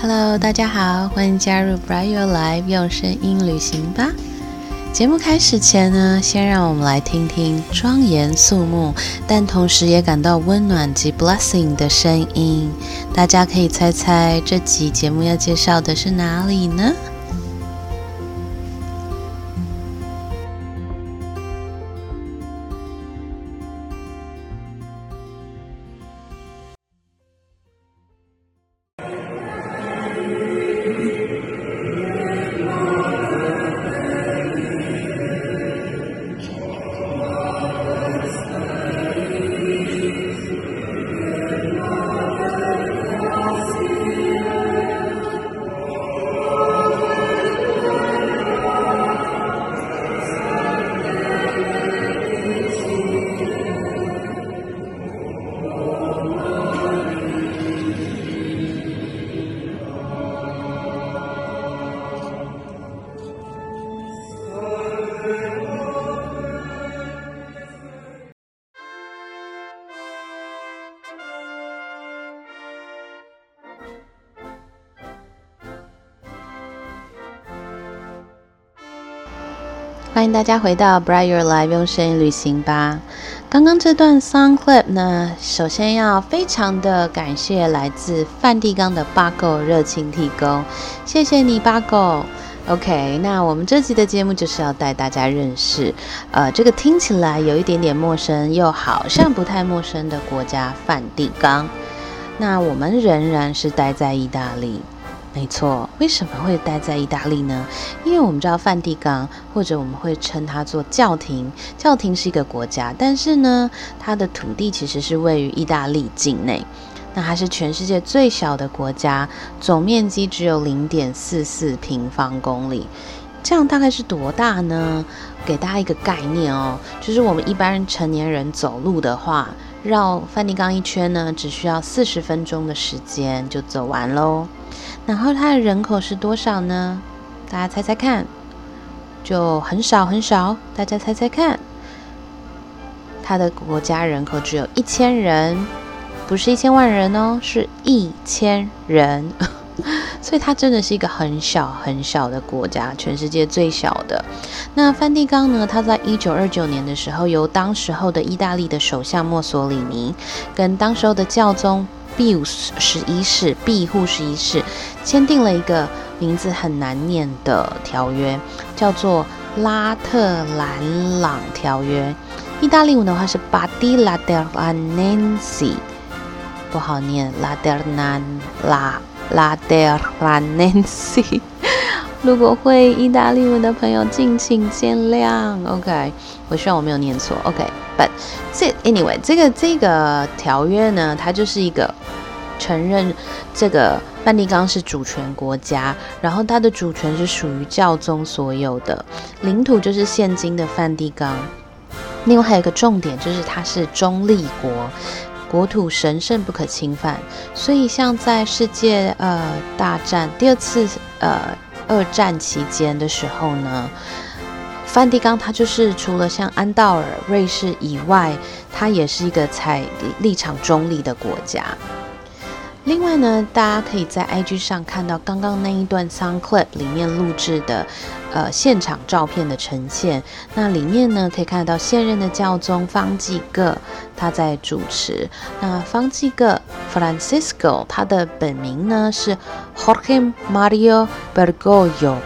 Hello，大家好，欢迎加入 Brio Live，用声音旅行吧。节目开始前呢，先让我们来听听庄严肃穆，但同时也感到温暖及 blessing 的声音。大家可以猜猜这集节目要介绍的是哪里呢？欢迎大家回到 Bright Your Life 用声音旅行吧。刚刚这段 song Clip 呢，首先要非常的感谢来自梵蒂冈的八狗热情提供，谢谢你八狗。OK，那我们这集的节目就是要带大家认识，呃，这个听起来有一点点陌生，又好像不太陌生的国家——梵蒂冈。那我们仍然是待在意大利。没错，为什么会待在意大利呢？因为我们知道梵蒂冈，或者我们会称它做教廷。教廷是一个国家，但是呢，它的土地其实是位于意大利境内。那它是全世界最小的国家，总面积只有零点四四平方公里。这样大概是多大呢？给大家一个概念哦，就是我们一般成年人走路的话，绕梵蒂冈一圈呢，只需要四十分钟的时间就走完喽。然后它的人口是多少呢？大家猜猜看，就很少很少。大家猜猜看，它的国家人口只有一千人，不是一千万人哦，是一千人。所以它真的是一个很小很小的国家，全世界最小的。那梵蒂冈呢？它在一九二九年的时候，由当时候的意大利的首相墨索里尼跟当时候的教宗。庇护十一世，庇护十一世签订了一个名字很难念的条约，叫做拉特兰朗条约。意大利文的话是巴蒂拉德拉南西，不好念，拉德南拉拉德拉南西。如果会意大利文的朋友，敬请见谅。OK，我希望我没有念错。OK，But 这 anyway，这个这个条约呢，它就是一个承认这个梵蒂冈是主权国家，然后它的主权是属于教宗所有的，领土就是现今的梵蒂冈。另外还有一个重点就是它是中立国，国土神圣不可侵犯。所以像在世界呃大战第二次呃。二战期间的时候呢，梵蒂冈它就是除了像安道尔、瑞士以外，它也是一个采立场中立的国家。另外呢，大家可以在 IG 上看到刚刚那一段 Sound Clip 里面录制的，呃，现场照片的呈现。那里面呢，可以看到现任的教宗方济各他在主持。那方济各 Francisco 他的本名呢是 Jorge Mario Bergoglio。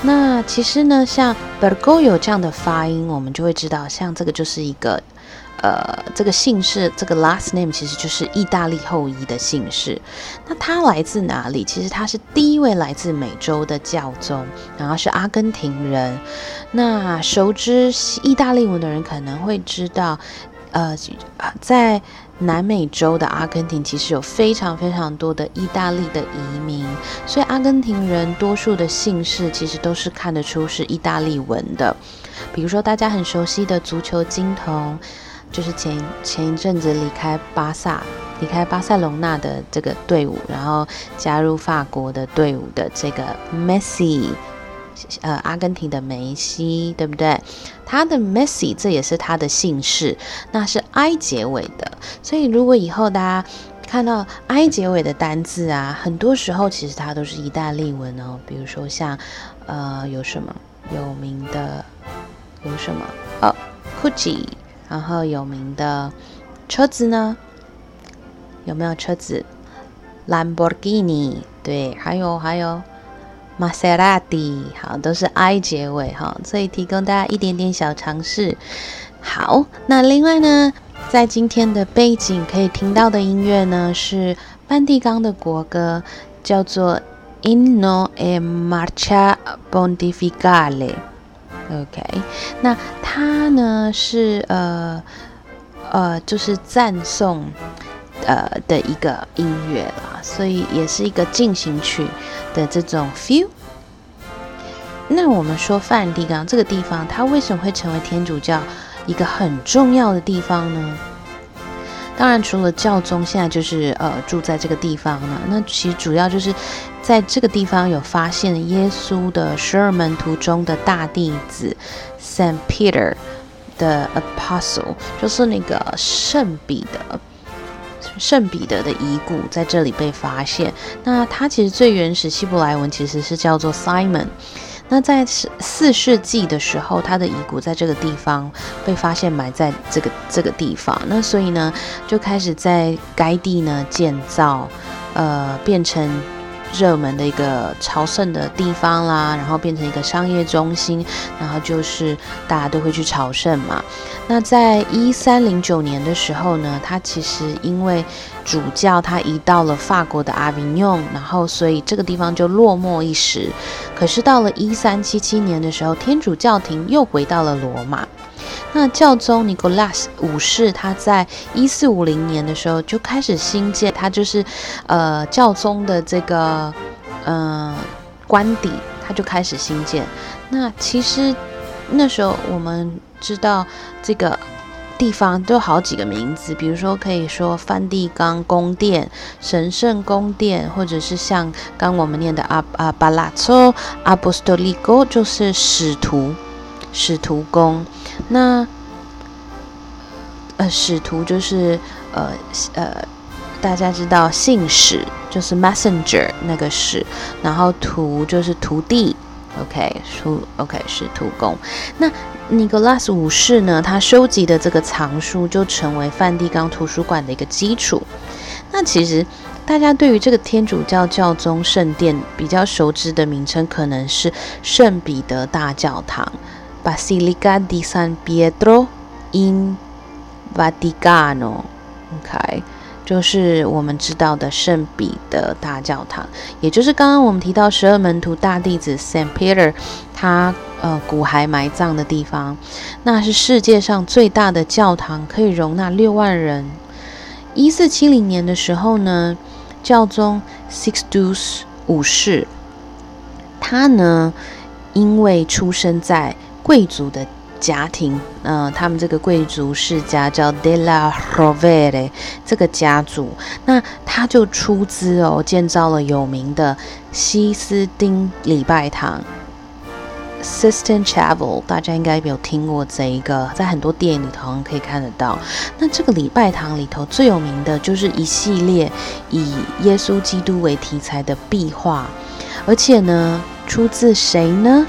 那其实呢，像 Bergoglio 这样的发音，我们就会知道，像这个就是一个。呃，这个姓氏，这个 last name 其实就是意大利后裔的姓氏。那他来自哪里？其实他是第一位来自美洲的教宗，然后是阿根廷人。那熟知意大利文的人可能会知道，呃，在南美洲的阿根廷其实有非常非常多的意大利的移民，所以阿根廷人多数的姓氏其实都是看得出是意大利文的。比如说大家很熟悉的足球金童。就是前前一阵子离开巴萨，离开巴塞隆纳的这个队伍，然后加入法国的队伍的这个 Messi，，呃，阿根廷的梅西，对不对？他的梅西这也是他的姓氏，那是 I 结尾的。所以如果以后大家看到 I 结尾的单字啊，很多时候其实它都是意大利文哦。比如说像呃有什么有名的有什么哦 c u c c i 然后有名的车子呢？有没有车子？Lamborghini，对，还有还有 Maserati，好，都是 I 结尾哈，所以提供大家一点点小常识。好，那另外呢，在今天的背景可以听到的音乐呢，是梵蒂冈的国歌，叫做 Inno e Marcia Pontificale。OK，那它呢是呃呃，就是赞颂呃的一个音乐啦，所以也是一个进行曲的这种 feel。那我们说梵蒂冈这个地方，它为什么会成为天主教？一个很重要的地方呢，当然除了教宗现在就是呃住在这个地方呢，那其实主要就是在这个地方有发现耶稣的十二门徒中的大弟子 Saint Peter 的 Apostle，就是那个圣彼得，圣彼得的遗骨在这里被发现。那它其实最原始希伯来文其实是叫做 Simon。那在四世纪的时候，他的遗骨在这个地方被发现埋在这个这个地方，那所以呢，就开始在该地呢建造，呃，变成。热门的一个朝圣的地方啦，然后变成一个商业中心，然后就是大家都会去朝圣嘛。那在一三零九年的时候呢，它其实因为主教他移到了法国的阿维纽，然后所以这个地方就落寞一时。可是到了一三七七年的时候，天主教廷又回到了罗马。那教宗尼古拉斯五世，他在一四五零年的时候就开始兴建，他就是呃教宗的这个嗯官邸，他就开始兴建。那其实那时候我们知道这个地方都有好几个名字，比如说可以说梵蒂冈宫殿、神圣宫殿，或者是像刚我们念的阿阿巴拉托阿波斯多利哥，就是使徒使徒宫。那，呃，使徒就是呃呃，大家知道信使就是 messenger 那个使，然后徒就是徒弟，OK，书 OK 使徒宫。那尼古拉斯五世呢，他收集的这个藏书就成为梵蒂冈图书馆的一个基础。那其实大家对于这个天主教教宗圣殿比较熟知的名称，可能是圣彼得大教堂。Basilica di San Pietro in Vaticano，OK，就是我们知道的圣彼得大教堂，也就是刚刚我们提到十二门徒大弟子 San Peter，他呃骨骸埋葬的地方，那是世界上最大的教堂，可以容纳六万人。一四七零年的时候呢，教宗 Sixtus 五世，他呢因为出生在贵族的家庭，嗯，他们这个贵族世家叫 De La Rovere，这个家族，那他就出资哦，建造了有名的西斯丁礼拜堂 （Sistine Chapel）。大家应该有听过这一个，在很多电影里头可以看得到。那这个礼拜堂里头最有名的就是一系列以耶稣基督为题材的壁画，而且呢，出自谁呢？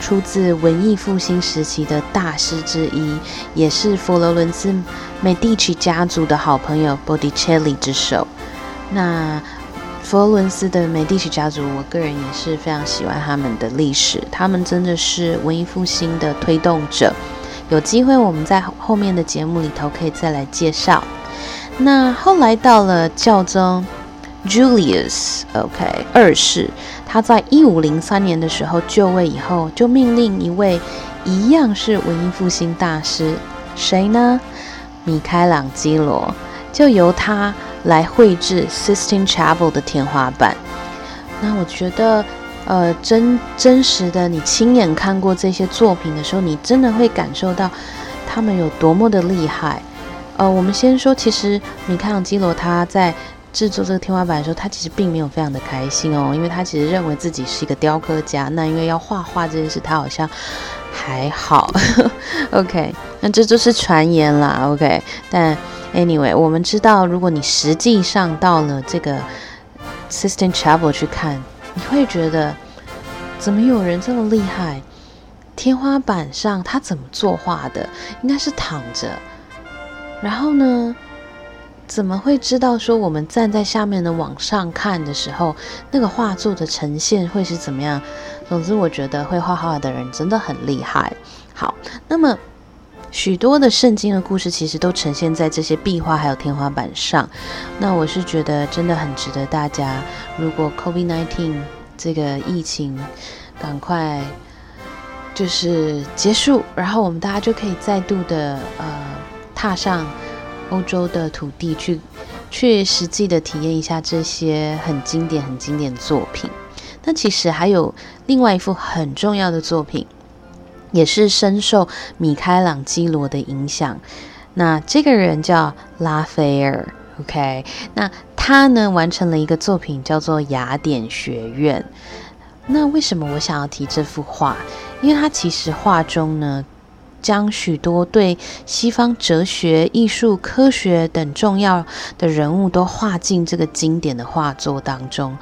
出自文艺复兴时期的大师之一，也是佛罗伦斯美第奇家族的好朋友 Botticelli 之手。那佛罗伦斯的美第奇家族，我个人也是非常喜欢他们的历史，他们真的是文艺复兴的推动者。有机会我们在后面的节目里头可以再来介绍。那后来到了教宗 Julius，OK 二世。他在一五零三年的时候就位以后，就命令一位一样是文艺复兴大师，谁呢？米开朗基罗，就由他来绘制 Sistine Chapel 的天花板。那我觉得，呃，真真实的，你亲眼看过这些作品的时候，你真的会感受到他们有多么的厉害。呃，我们先说，其实米开朗基罗他在。制作这个天花板的时候，他其实并没有非常的开心哦，因为他其实认为自己是一个雕刻家。那因为要画画这件事，他好像还好。OK，那这就是传言啦，OK。但 anyway，我们知道，如果你实际上到了这个 System Chapel 去看，你会觉得怎么有人这么厉害？天花板上他怎么作画的？应该是躺着。然后呢？怎么会知道说我们站在下面的往上看的时候，那个画作的呈现会是怎么样？总之，我觉得会画画的人真的很厉害。好，那么许多的圣经的故事其实都呈现在这些壁画还有天花板上。那我是觉得真的很值得大家，如果 COVID-19 这个疫情赶快就是结束，然后我们大家就可以再度的呃踏上。欧洲的土地去，去实际的体验一下这些很经典、很经典的作品。那其实还有另外一幅很重要的作品，也是深受米开朗基罗的影响。那这个人叫拉斐尔，OK？那他呢完成了一个作品叫做雅典学院。那为什么我想要提这幅画？因为他其实画中呢。将许多对西方哲学、艺术、科学等重要的人物都画进这个经典的画作当中，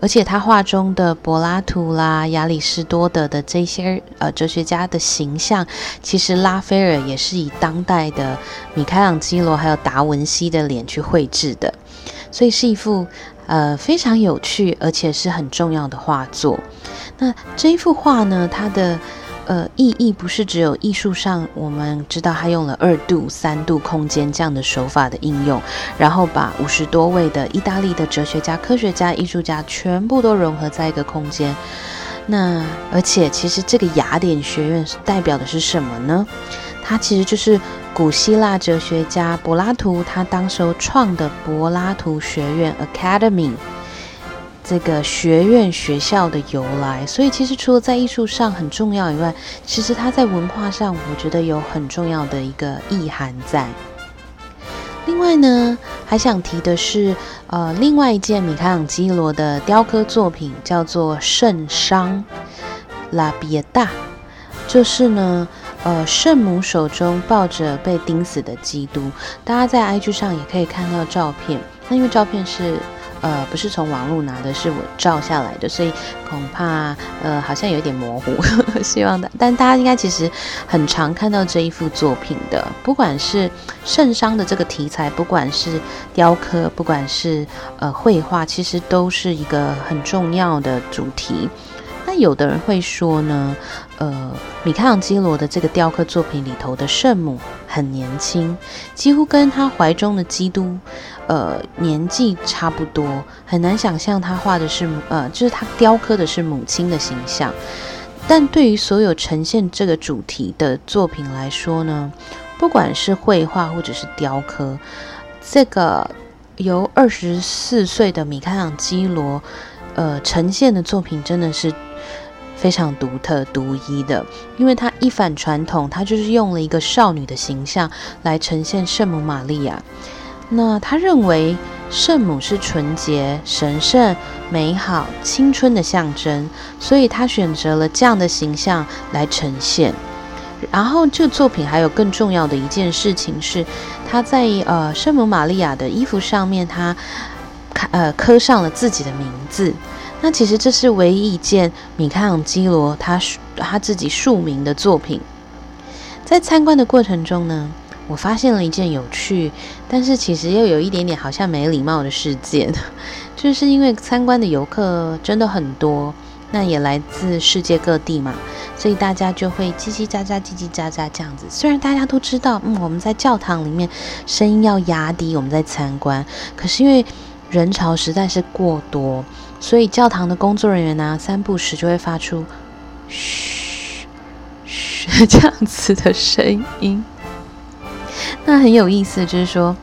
而且他画中的柏拉图啦、亚里士多德的这些呃哲学家的形象，其实拉斐尔也是以当代的米开朗基罗还有达文西的脸去绘制的，所以是一幅呃非常有趣而且是很重要的画作。那这一幅画呢，它的。呃，意义不是只有艺术上，我们知道他用了二度、三度空间这样的手法的应用，然后把五十多位的意大利的哲学家、科学家、艺术家全部都融合在一个空间。那而且，其实这个雅典学院代表的是什么呢？它其实就是古希腊哲学家柏拉图他当时创的柏拉图学院 （Academy）。这个学院学校的由来，所以其实除了在艺术上很重要以外，其实它在文化上，我觉得有很重要的一个意涵在。另外呢，还想提的是，呃，另外一件米开朗基罗的雕刻作品叫做《圣伤》拉比大，就是呢，呃，圣母手中抱着被钉死的基督。大家在 IG 上也可以看到照片，那因为照片是。呃，不是从网络拿的，是我照下来的，所以恐怕呃好像有一点模糊。希望的，但大家应该其实很常看到这一幅作品的，不管是圣伤的这个题材，不管是雕刻，不管是呃绘画，其实都是一个很重要的主题。那有的人会说呢，呃，米开朗基罗的这个雕刻作品里头的圣母很年轻，几乎跟他怀中的基督，呃，年纪差不多，很难想象他画的是，呃，就是他雕刻的是母亲的形象。但对于所有呈现这个主题的作品来说呢，不管是绘画或者是雕刻，这个由二十四岁的米开朗基罗，呃，呈现的作品真的是。非常独特、独一的，因为它一反传统，它就是用了一个少女的形象来呈现圣母玛利亚。那他认为圣母是纯洁、神圣、美好、青春的象征，所以他选择了这样的形象来呈现。然后这作品还有更重要的一件事情是，他在呃圣母玛利亚的衣服上面，他呃刻上了自己的名字。那其实这是唯一一件米开朗基罗他他自己署名的作品。在参观的过程中呢，我发现了一件有趣，但是其实又有一点点好像没礼貌的事件，就是因为参观的游客真的很多，那也来自世界各地嘛，所以大家就会叽叽喳喳、叽叽喳喳这样子。虽然大家都知道，嗯，我们在教堂里面声音要压低，我们在参观，可是因为人潮实在是过多。所以教堂的工作人员呢，三不时就会发出“嘘嘘”这样子的声音。那很有意思，就是说，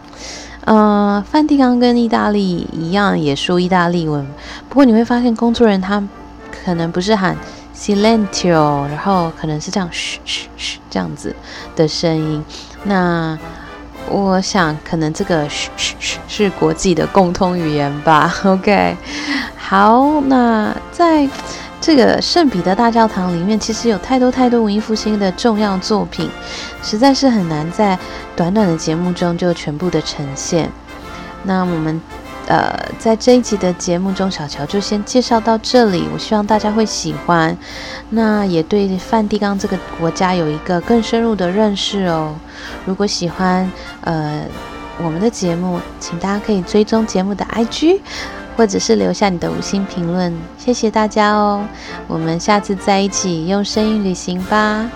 呃，梵蒂冈跟意大利一样，也说意大利文。不过你会发现，工作人员他可能不是喊 “silentio”，然后可能是这样“嘘嘘嘘”这样子的声音。那我想，可能这个“嘘嘘嘘”是国际的共通语言吧。OK。好，那在这个圣彼得大教堂里面其实有太多太多文艺复兴的重要作品，实在是很难在短短的节目中就全部的呈现。那我们呃在这一集的节目中，小乔就先介绍到这里。我希望大家会喜欢，那也对梵蒂冈这个国家有一个更深入的认识哦。如果喜欢呃我们的节目，请大家可以追踪节目的 IG。或者是留下你的五星评论，谢谢大家哦！我们下次再一起用声音旅行吧。